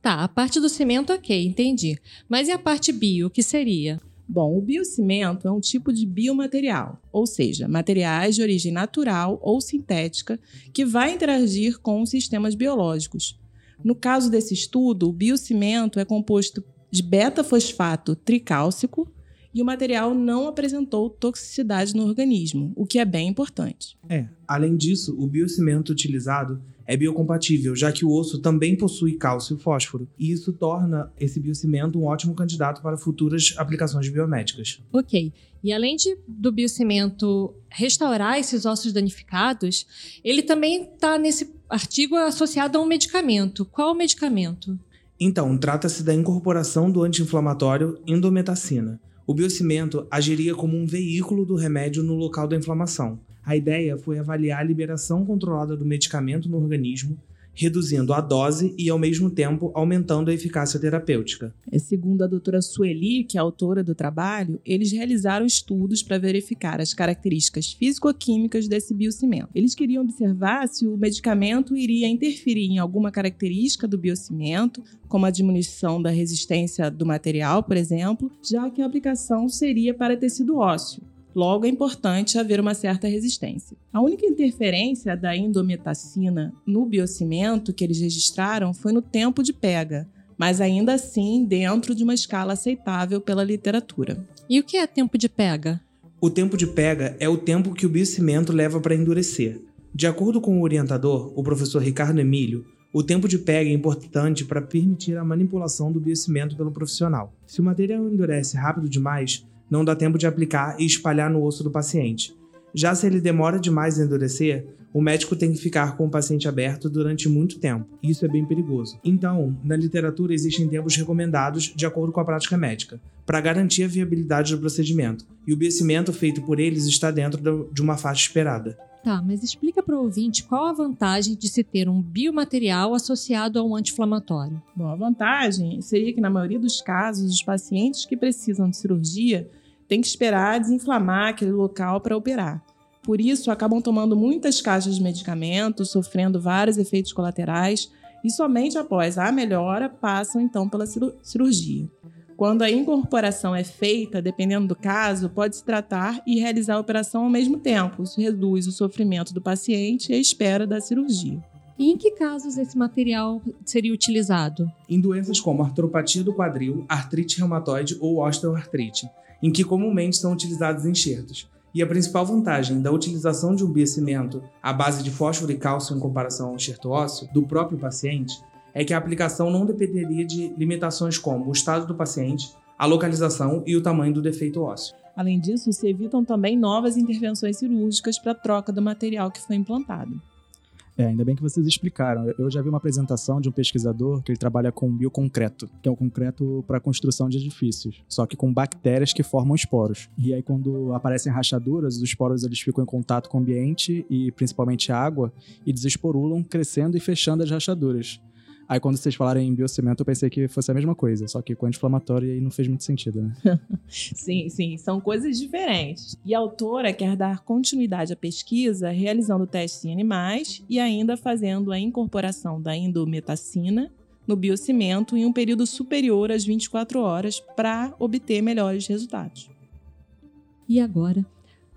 S10: Tá, a parte do cimento, ok, entendi. Mas e a parte bio, o que seria?
S11: Bom, o biocimento é um tipo de biomaterial, ou seja, materiais de origem natural ou sintética que vai interagir com os sistemas biológicos. No caso desse estudo, o biocimento é composto de beta-fosfato tricálcico e o material não apresentou toxicidade no organismo, o que é bem importante.
S2: É, além disso, o biocimento utilizado é biocompatível, já que o osso também possui cálcio e fósforo, e isso torna esse biocimento um ótimo candidato para futuras aplicações biomédicas.
S10: Ok. E além de, do biocimento restaurar esses ossos danificados, ele também está nesse artigo associado a um medicamento. Qual o medicamento?
S2: Então, trata-se da incorporação do anti-inflamatório indometacina. O biocimento agiria como um veículo do remédio no local da inflamação. A ideia foi avaliar a liberação controlada do medicamento no organismo, reduzindo a dose e, ao mesmo tempo, aumentando a eficácia terapêutica.
S11: É, segundo a doutora Sueli, que é autora do trabalho, eles realizaram estudos para verificar as características físico-químicas desse biocimento. Eles queriam observar se o medicamento iria interferir em alguma característica do biocimento, como a diminuição da resistência do material, por exemplo, já que a aplicação seria para tecido ósseo. Logo, é importante haver uma certa resistência. A única interferência da indometacina no biocimento que eles registraram foi no tempo de pega, mas ainda assim dentro de uma escala aceitável pela literatura.
S10: E o que é tempo de pega?
S2: O tempo de pega é o tempo que o biocimento leva para endurecer. De acordo com o orientador, o professor Ricardo Emílio, o tempo de pega é importante para permitir a manipulação do biocimento pelo profissional. Se o material endurece rápido demais, não dá tempo de aplicar e espalhar no osso do paciente. Já se ele demora demais a endurecer, o médico tem que ficar com o paciente aberto durante muito tempo. Isso é bem perigoso. Então, na literatura existem tempos recomendados de acordo com a prática médica, para garantir a viabilidade do procedimento, e o biocimento feito por eles está dentro de uma faixa esperada.
S10: Tá, mas explica para o ouvinte qual a vantagem de se ter um biomaterial associado a um anti-inflamatório.
S11: Bom, a vantagem seria que, na maioria dos casos, os pacientes que precisam de cirurgia têm que esperar desinflamar aquele local para operar. Por isso, acabam tomando muitas caixas de medicamentos, sofrendo vários efeitos colaterais e somente após a melhora passam então pela cirurgia. Quando a incorporação é feita, dependendo do caso, pode-se tratar e realizar a operação ao mesmo tempo. Isso reduz o sofrimento do paciente e a espera da cirurgia.
S10: E em que casos esse material seria utilizado?
S2: Em doenças como artropatia do quadril, artrite reumatoide ou osteoartrite, em que comumente são utilizados enxertos. E a principal vantagem da utilização de um biocimento à base de fósforo e cálcio em comparação ao enxerto ósseo do próprio paciente é que a aplicação não dependeria de limitações como o estado do paciente, a localização e o tamanho do defeito ósseo.
S11: Além disso, se evitam também novas intervenções cirúrgicas para a troca do material que foi implantado.
S4: É, ainda bem que vocês explicaram. Eu já vi uma apresentação de um pesquisador que ele trabalha com bioconcreto, que é o concreto para construção de edifícios, só que com bactérias que formam esporos. E aí quando aparecem rachaduras, os esporos eles ficam em contato com o ambiente e principalmente água e desesporulam, crescendo e fechando as rachaduras. Aí quando vocês falaram em biocimento, eu pensei que fosse a mesma coisa, só que com anti-inflamatório e aí não fez muito sentido, né? *laughs*
S11: sim, sim, são coisas diferentes. E a autora quer dar continuidade à pesquisa realizando testes em animais e ainda fazendo a incorporação da indometacina no biocimento em um período superior às 24 horas para obter melhores resultados.
S10: E agora,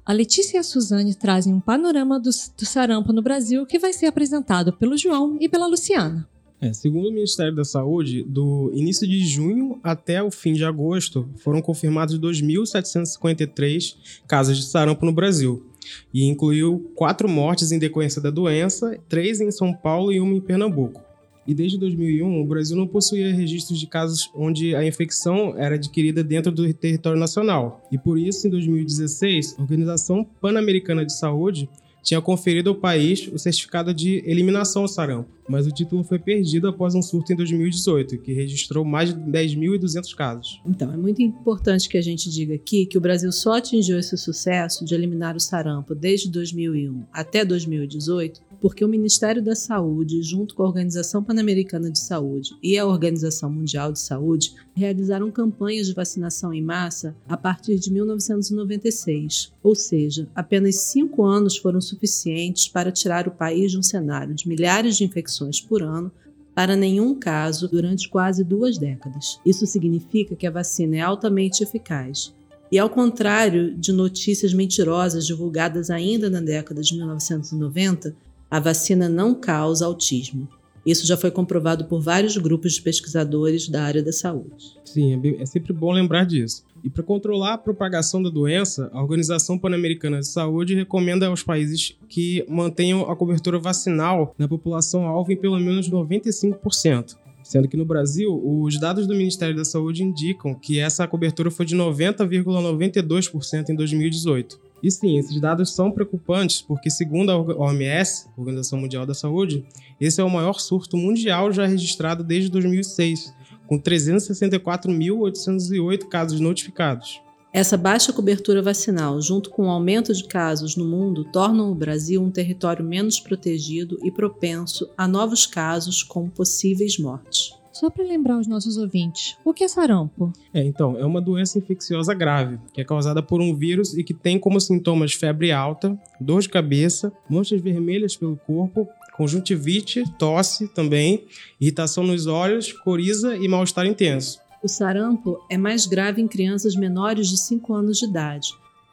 S10: a Letícia e a Suzane trazem um panorama do, do sarampo no Brasil que vai ser apresentado pelo João e pela Luciana.
S9: É, segundo o Ministério da Saúde, do início de junho até o fim de agosto, foram confirmados 2.753 casos de sarampo no Brasil. E incluiu quatro mortes em decorrência da doença, três em São Paulo e uma em Pernambuco. E desde 2001, o Brasil não possuía registros de casos onde a infecção era adquirida dentro do território nacional. E por isso, em 2016, a Organização Pan-Americana de Saúde tinha conferido ao país o certificado de eliminação ao sarampo, mas o título foi perdido após um surto em 2018, que registrou mais de 10.200 casos.
S7: Então, é muito importante que a gente diga aqui que o Brasil só atingiu esse sucesso de eliminar o sarampo desde 2001 até 2018 porque o Ministério da Saúde, junto com a Organização Pan-Americana de Saúde e a Organização Mundial de Saúde, realizaram campanhas de vacinação em massa a partir de 1996, ou seja, apenas cinco anos foram suficientes para tirar o país de um cenário de milhares de infecções por ano para nenhum caso durante quase duas décadas. Isso significa que a vacina é altamente eficaz. E ao contrário de notícias mentirosas divulgadas ainda na década de 1990, a vacina não causa autismo. Isso já foi comprovado por vários grupos de pesquisadores da área da saúde.
S9: Sim, é, é sempre bom lembrar disso. E para controlar a propagação da doença, a Organização Pan-Americana de Saúde recomenda aos países que mantenham a cobertura vacinal na população alvo em pelo menos 95%. Sendo que no Brasil, os dados do Ministério da Saúde indicam que essa cobertura foi de 90,92% em 2018. E sim, esses dados são preocupantes porque, segundo a OMS, Organização Mundial da Saúde, esse é o maior surto mundial já registrado desde 2006, com 364.808 casos notificados.
S7: Essa baixa cobertura vacinal, junto com o aumento de casos no mundo, tornam o Brasil um território menos protegido e propenso a novos casos com possíveis mortes.
S10: Só para lembrar os nossos ouvintes, o que é sarampo?
S9: É, então, é uma doença infecciosa grave, que é causada por um vírus e que tem como sintomas febre alta, dor de cabeça, manchas vermelhas pelo corpo, conjuntivite, tosse também, irritação nos olhos, coriza e mal-estar intenso.
S7: O sarampo é mais grave em crianças menores de 5 anos de idade,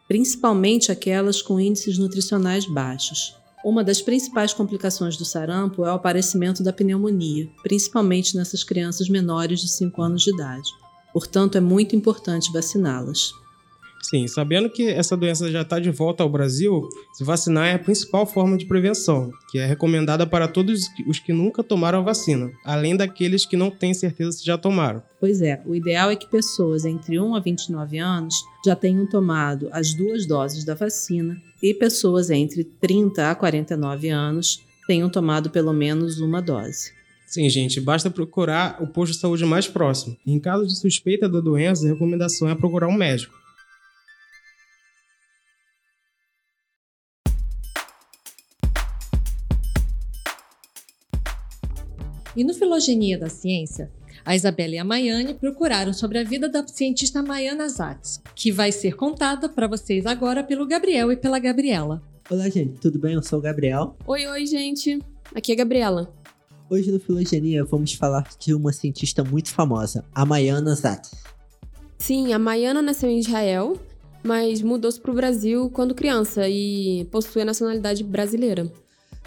S7: principalmente aquelas com índices nutricionais baixos. Uma das principais complicações do sarampo é o aparecimento da pneumonia, principalmente nessas crianças menores de 5 anos de idade. Portanto, é muito importante vaciná-las.
S9: Sim, sabendo que essa doença já está de volta ao Brasil, se vacinar é a principal forma de prevenção, que é recomendada para todos os que nunca tomaram a vacina, além daqueles que não têm certeza se já tomaram.
S7: Pois é, o ideal é que pessoas entre 1 a 29 anos já tenham tomado as duas doses da vacina e pessoas entre 30 a 49 anos tenham tomado pelo menos uma dose.
S9: Sim, gente, basta procurar o posto de saúde mais próximo. Em caso de suspeita da doença, a recomendação é procurar um médico.
S10: E no Filogenia da Ciência, a Isabela e a Maiane procuraram sobre a vida da cientista Maiana Zatz, que vai ser contada para vocês agora pelo Gabriel e pela Gabriela.
S12: Olá, gente, tudo bem? Eu sou o Gabriel.
S3: Oi, oi, gente. Aqui é a Gabriela.
S12: Hoje no Filogenia vamos falar de uma cientista muito famosa, a Maiana Zatz.
S3: Sim, a Maiana nasceu em Israel, mas mudou-se para o Brasil quando criança e possui a nacionalidade brasileira.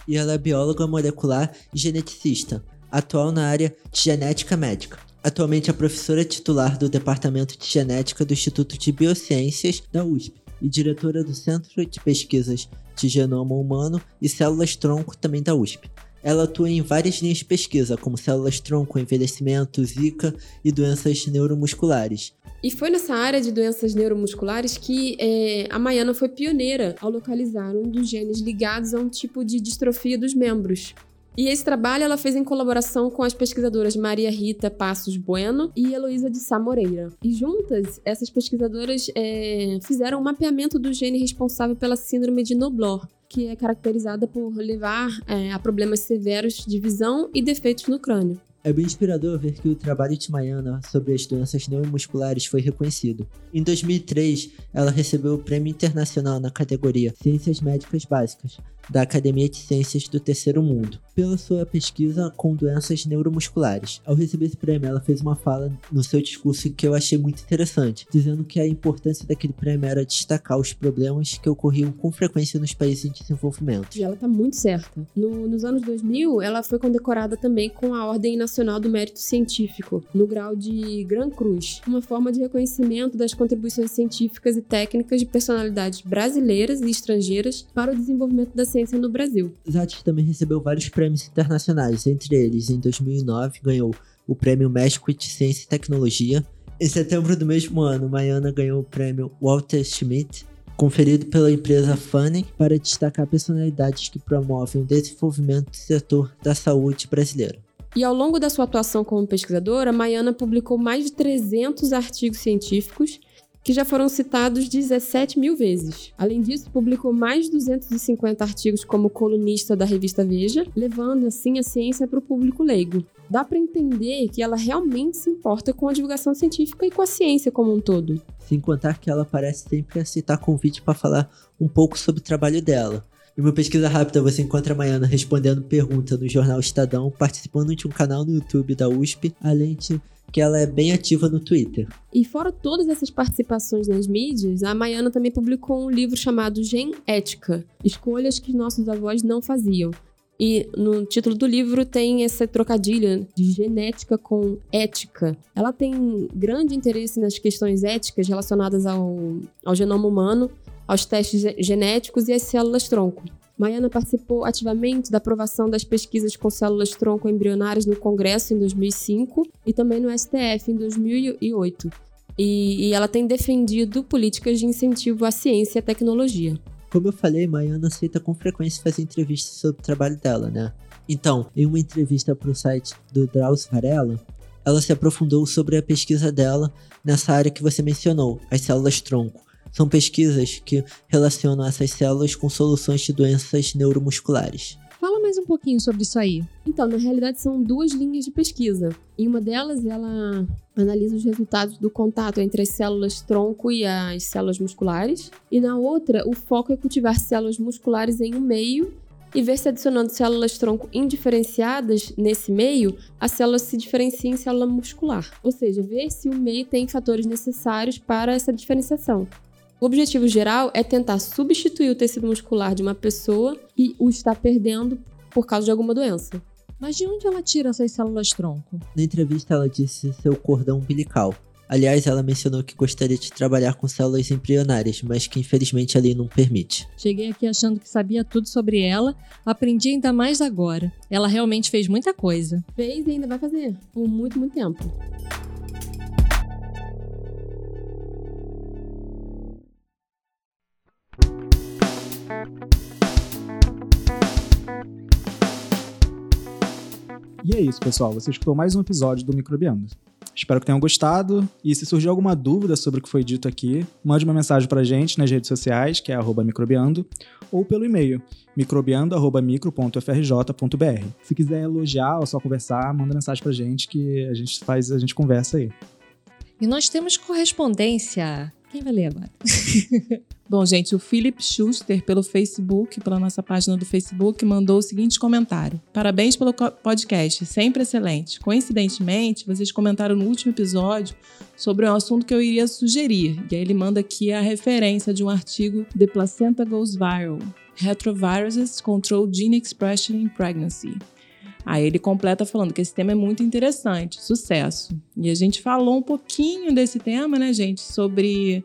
S12: E ela é bióloga molecular e geneticista, atual na área de genética médica. Atualmente é professora titular do Departamento de Genética do Instituto de Biociências da USP e diretora do Centro de Pesquisas de Genoma Humano e Células-Tronco também da USP. Ela atua em várias linhas de pesquisa, como células-tronco, envelhecimento, zika e doenças neuromusculares.
S3: E foi nessa área de doenças neuromusculares que é, a Maiana foi pioneira ao localizar um dos genes ligados a um tipo de distrofia dos membros. E esse trabalho ela fez em colaboração com as pesquisadoras Maria Rita Passos Bueno e Heloísa de Sá Moreira. E juntas, essas pesquisadoras é, fizeram um mapeamento do gene responsável pela síndrome de Noblor, que é caracterizada por levar é, a problemas severos de visão e defeitos no crânio.
S12: É bem inspirador ver que o trabalho de Maiana sobre as doenças neuromusculares foi reconhecido. Em 2003, ela recebeu o Prêmio Internacional na categoria Ciências Médicas Básicas, da Academia de Ciências do Terceiro Mundo, pela sua pesquisa com doenças neuromusculares. Ao receber esse prêmio, ela fez uma fala no seu discurso que eu achei muito interessante, dizendo que a importância daquele prêmio era destacar os problemas que ocorriam com frequência nos países em desenvolvimento.
S3: E ela tá muito certa. No, nos anos 2000, ela foi condecorada também com a Ordem Nacional do Mérito Científico, no grau de Gran Cruz, uma forma de reconhecimento das contribuições científicas e técnicas de personalidades brasileiras e estrangeiras para o desenvolvimento da ciência no Brasil.
S12: Zati também recebeu vários prêmios internacionais, entre eles, em 2009, ganhou o Prêmio México de Ciência e Tecnologia. Em setembro do mesmo ano, Maiana ganhou o Prêmio Walter Schmidt, conferido pela empresa Fanning para destacar personalidades que promovem o desenvolvimento do setor da saúde brasileiro.
S3: E ao longo da sua atuação como pesquisadora, Maiana publicou mais de 300 artigos científicos que já foram citados 17 mil vezes. Além disso, publicou mais de 250 artigos como colunista da revista Veja, levando assim a ciência para o público leigo. Dá para entender que ela realmente se importa com a divulgação científica e com a ciência como um todo.
S12: Sem contar que ela parece sempre aceitar convite para falar um pouco sobre o trabalho dela. Em uma pesquisa rápida, você encontra a Maiana respondendo pergunta no jornal Estadão, participando de um canal no YouTube da USP, além de que ela é bem ativa no Twitter.
S3: E fora todas essas participações nas mídias, a Maiana também publicou um livro chamado Gen Ética Escolhas que nossos avós não faziam. E no título do livro tem essa trocadilha de genética com ética. Ela tem grande interesse nas questões éticas relacionadas ao, ao genoma humano, aos testes genéticos e às células-tronco. Maiana participou ativamente da aprovação das pesquisas com células tronco embrionárias no Congresso em 2005 e também no STF em 2008. E, e ela tem defendido políticas de incentivo à ciência e à tecnologia.
S12: Como eu falei, Maiana aceita com frequência fazer entrevistas sobre o trabalho dela, né? Então, em uma entrevista para o site do Drauzio Varela, ela se aprofundou sobre a pesquisa dela nessa área que você mencionou, as células tronco. São pesquisas que relacionam essas células com soluções de doenças neuromusculares.
S10: Fala mais um pouquinho sobre isso aí.
S3: Então, na realidade, são duas linhas de pesquisa. Em uma delas, ela analisa os resultados do contato entre as células tronco e as células musculares. E na outra, o foco é cultivar células musculares em um meio e ver se adicionando células tronco indiferenciadas nesse meio, a célula se diferencia em célula muscular. Ou seja, ver se o meio tem fatores necessários para essa diferenciação. O objetivo geral é tentar substituir o tecido muscular de uma pessoa que o está perdendo por causa de alguma doença.
S10: Mas de onde ela tira essas células tronco?
S12: Na entrevista, ela disse seu cordão umbilical. Aliás, ela mencionou que gostaria de trabalhar com células embrionárias, mas que infelizmente ali não permite.
S10: Cheguei aqui achando que sabia tudo sobre ela, aprendi ainda mais agora. Ela realmente fez muita coisa.
S3: Fez e ainda vai fazer, por muito, muito tempo.
S4: E é isso, pessoal. Você escutou mais um episódio do Microbiando. Espero que tenham gostado. E se surgir alguma dúvida sobre o que foi dito aqui, mande uma mensagem pra gente nas redes sociais, que é microbiando, ou pelo e-mail, microbiando.micro.frj.br. Se quiser elogiar ou só conversar, manda mensagem pra gente que a gente faz, a gente conversa aí.
S10: E nós temos correspondência. Quem vai ler agora? *laughs*
S11: Bom, gente, o Philip Schuster, pelo Facebook, pela nossa página do Facebook, mandou o seguinte comentário: Parabéns pelo podcast, sempre excelente. Coincidentemente, vocês comentaram no último episódio sobre um assunto que eu iria sugerir. E aí ele manda aqui a referência de um artigo The Placenta Goes Viral: Retroviruses Control Gene Expression in Pregnancy. Aí ele completa falando que esse tema é muito interessante, sucesso. E a gente falou um pouquinho desse tema, né, gente, sobre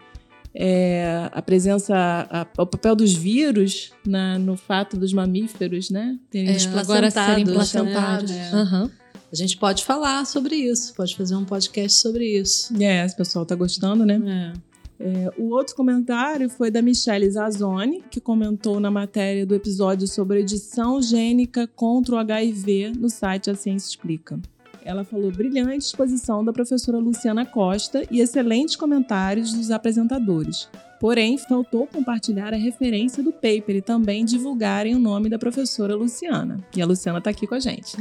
S11: é, a presença, a, o papel dos vírus na, no fato dos mamíferos, né?
S7: Terem é, agora serem
S11: né?
S7: placentados. Né? É. Uhum. A gente pode falar sobre isso, pode fazer um podcast sobre isso.
S11: É, o pessoal tá gostando, né? É. É, o outro comentário foi da Michelle Zazzoni, que comentou na matéria do episódio sobre edição gênica contra o HIV no site A Ciência Explica. Ela falou brilhante exposição da professora Luciana Costa e excelentes comentários dos apresentadores. Porém, faltou compartilhar a referência do paper e também divulgarem o nome da professora Luciana. E a Luciana está aqui com a gente.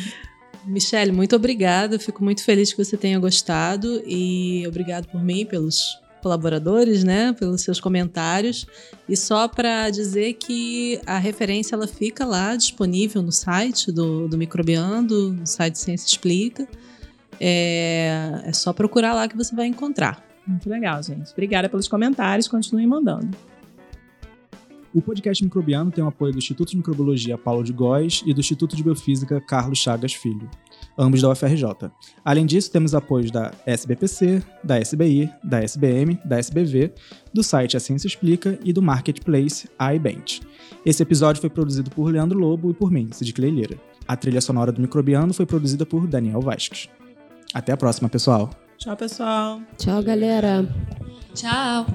S11: *laughs*
S7: Michelle, muito obrigada. Fico muito feliz que você tenha gostado e obrigado por mim, pelos colaboradores, né, pelos seus comentários. E só para dizer que a referência ela fica lá disponível no site do, do Microbiando, no site Ciência Explica. É, é só procurar lá que você vai encontrar.
S11: Muito legal, gente. Obrigada pelos comentários. Continuem mandando.
S4: O podcast Microbiano tem o apoio do Instituto de Microbiologia Paulo de Góes e do Instituto de Biofísica Carlos Chagas Filho, ambos da UFRJ. Além disso, temos apoios da SBPC, da SBI, da SBM, da SBV, do site A Ciência Explica e do marketplace iBench. Esse episódio foi produzido por Leandro Lobo e por mim, Sid Cleilheira. A trilha sonora do Microbiano foi produzida por Daniel Vasques. Até a próxima, pessoal!
S11: Tchau, pessoal!
S3: Tchau, galera!
S10: Tchau!